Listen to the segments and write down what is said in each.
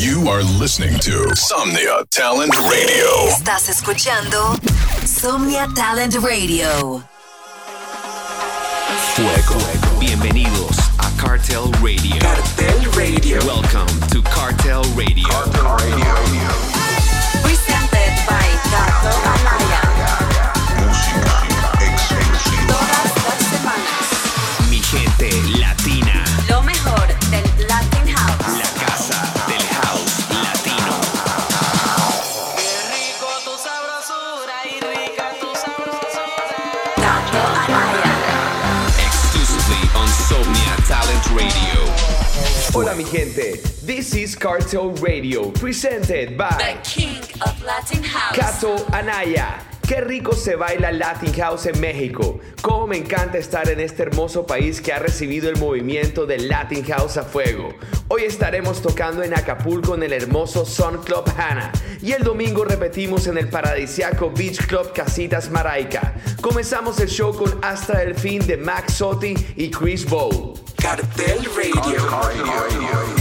You are listening to Somnia Talent Radio. Estás escuchando Somnia Talent Radio. Fuego. Bienvenidos a Cartel Radio. Cartel Radio. Welcome to Cartel Radio. Cartel Radio. Presented by Gato Anaya. Música exclusiva. Todas las semanas. Mi gente latina. Hola mi gente, this is Cartel Radio, presented The by King of Latin House. Cato Anaya. Qué rico se baila Latin House en México. Cómo me encanta estar en este hermoso país que ha recibido el movimiento del Latin House a fuego. Hoy estaremos tocando en Acapulco en el hermoso Sun Club Hana y el domingo repetimos en el paradisiaco Beach Club Casitas Maraica. Comenzamos el show con Hasta el fin de Max Sotti y Chris Bowl. Cartel Radio. Estuvimos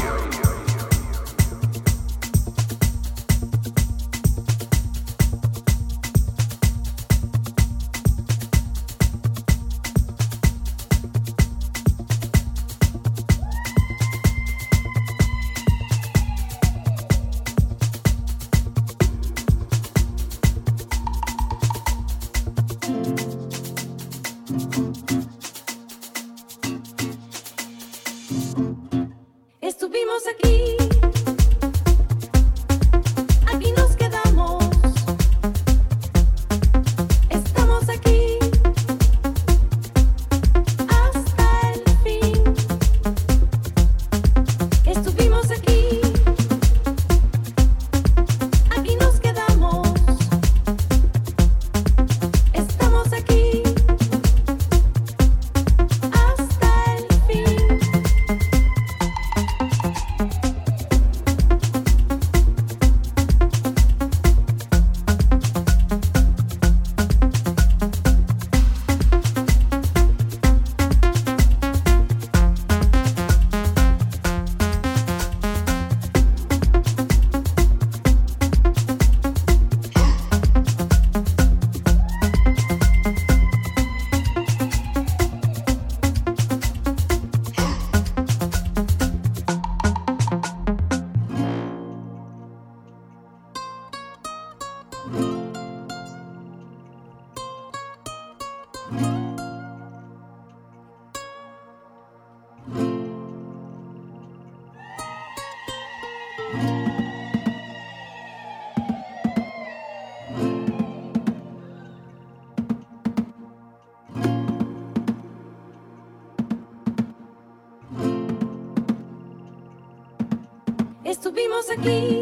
Estuvimos aquí,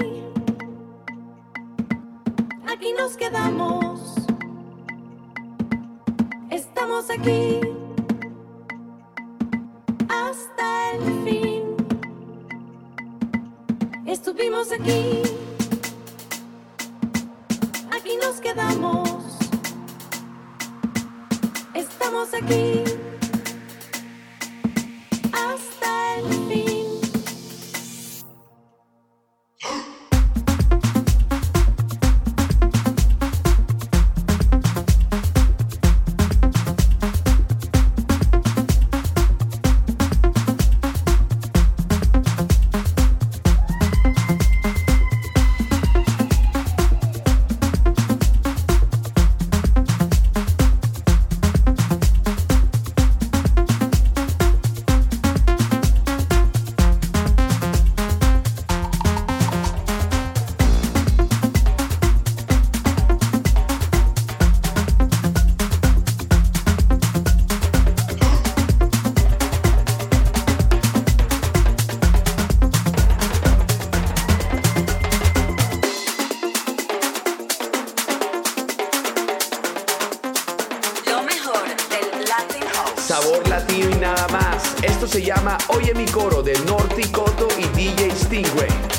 aquí nos quedamos. Estamos aquí hasta el fin. Estuvimos aquí, Sabor latino y nada más. Esto se llama Oye mi coro de Norty Coto y DJ Stingray.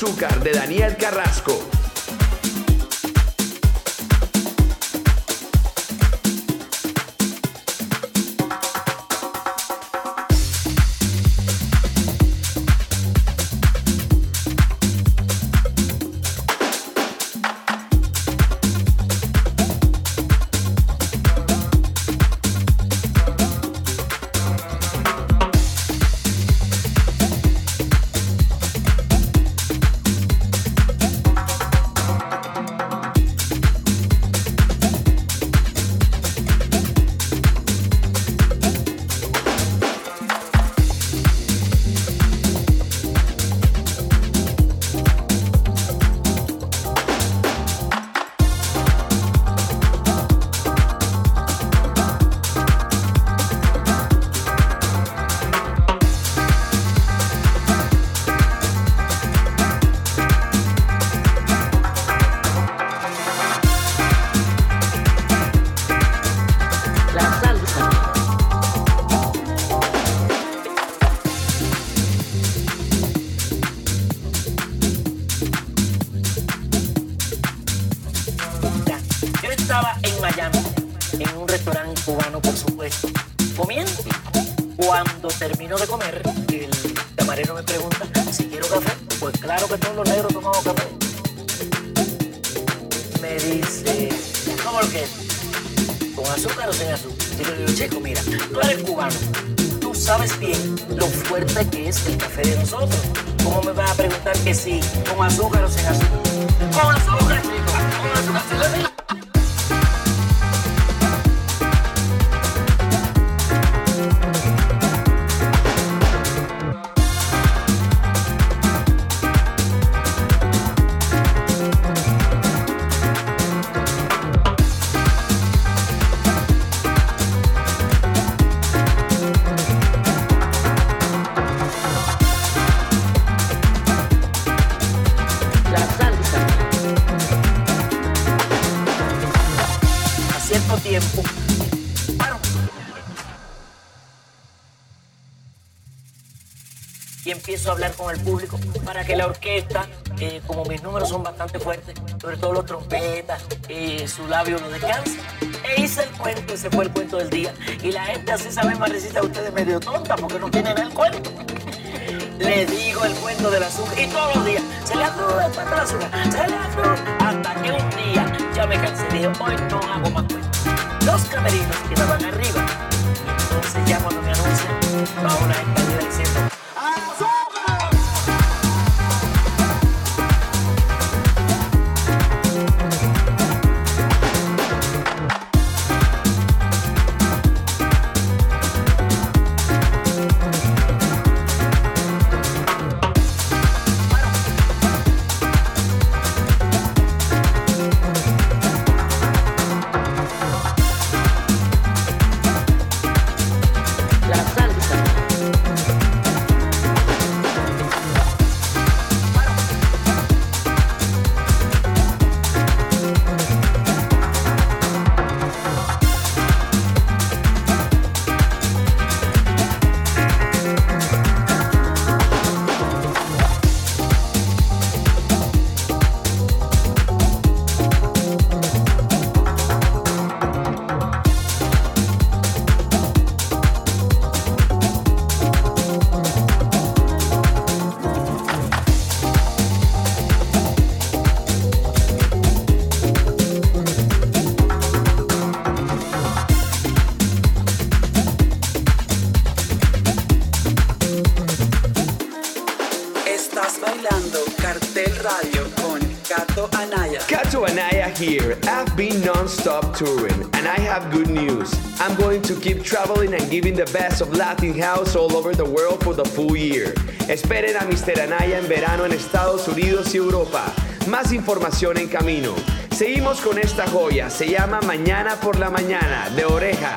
Azúcar de Daniel Carrasco. Camarero me pregunta si quiero café. Pues claro que todos los negros tomamos café. Me dice, ¿cómo lo que es? ¿Con azúcar o sin azúcar? Y yo le digo, chico, mira, tú eres cubano. Tú sabes bien lo fuerte que es el café de nosotros. ¿Cómo me vas a preguntar que sí, con azúcar o sin azúcar? Con azúcar, chico, con azúcar. Se lo Y empiezo a hablar con el público para que la orquesta, eh, como mis números son bastante fuertes, sobre todo los trompetas, eh, su labio no descansa. E hice el cuento, ese fue el cuento del día. Y la gente así sabe más ustedes medio tonta porque no tienen el cuento. Le digo el cuento del azúcar y todos los días se le aflora el cuento del azúcar, se le aflora. Hasta que un día ya me cansé dije, hoy no hago más cuentos. Los camerinos quedaban arriba. Y entonces ya cuando me anuncian, va una escalera diciendo, Estás bailando Cartel Radio con Gato Anaya. Kato Anaya here. I've been non-stop touring and I have good news. I'm going to keep traveling and giving the best of Latin house all over the world for the full year. Esperen a Mr. Anaya en verano en Estados Unidos y Europa. Más información en camino. Seguimos con esta joya. Se llama Mañana por la Mañana de Oreja.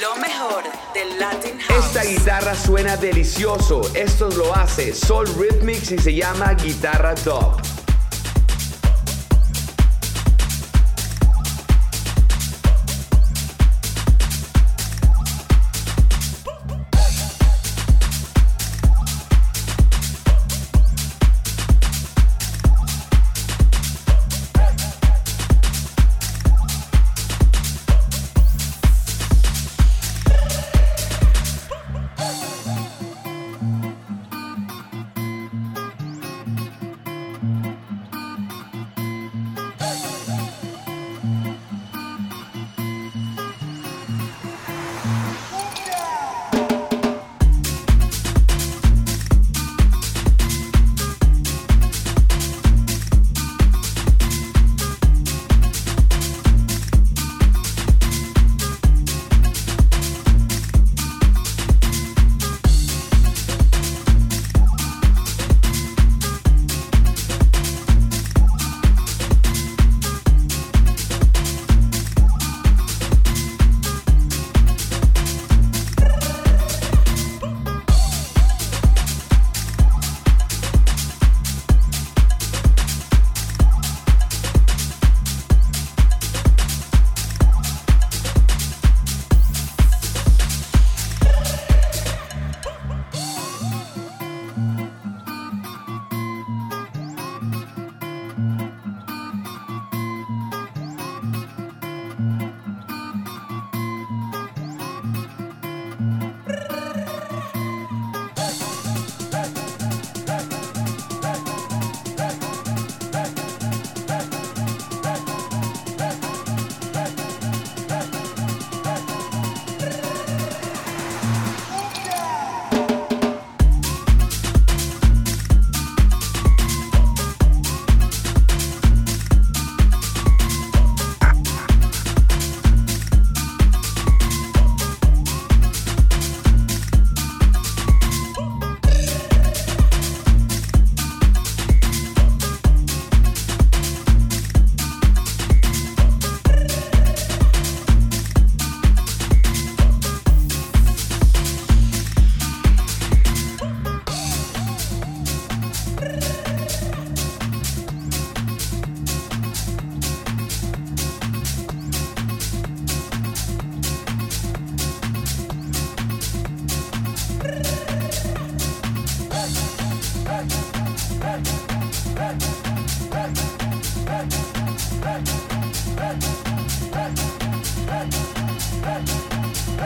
Lo mejor del Latin House. Esta guitarra suena delicioso. Esto lo hace Soul Rhythmics y se llama Guitarra Top.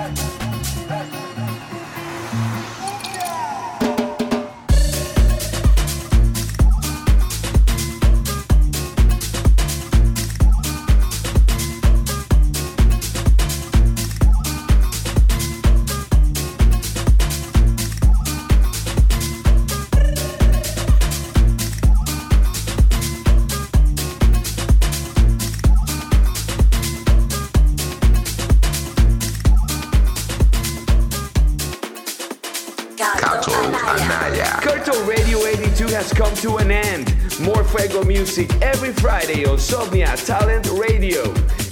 Dub. Cato music every Friday on Somnia Talent Radio.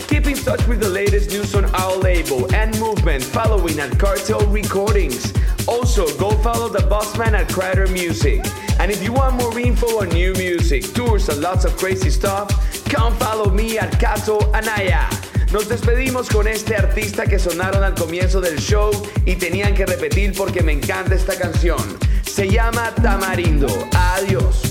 Keep in touch with the latest news on our label and movement following at Cartel Recordings. Also, go follow the bossman at Crider Music. And if you want more info on new music, tours, and lots of crazy stuff, come follow me at Cato Anaya. Nos despedimos con este artista que sonaron al comienzo del show y tenían que repetir porque me encanta esta canción. Se llama Tamarindo. Adiós.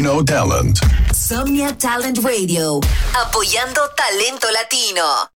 Latino. Somnia Talent Radio, apoyando talento latino.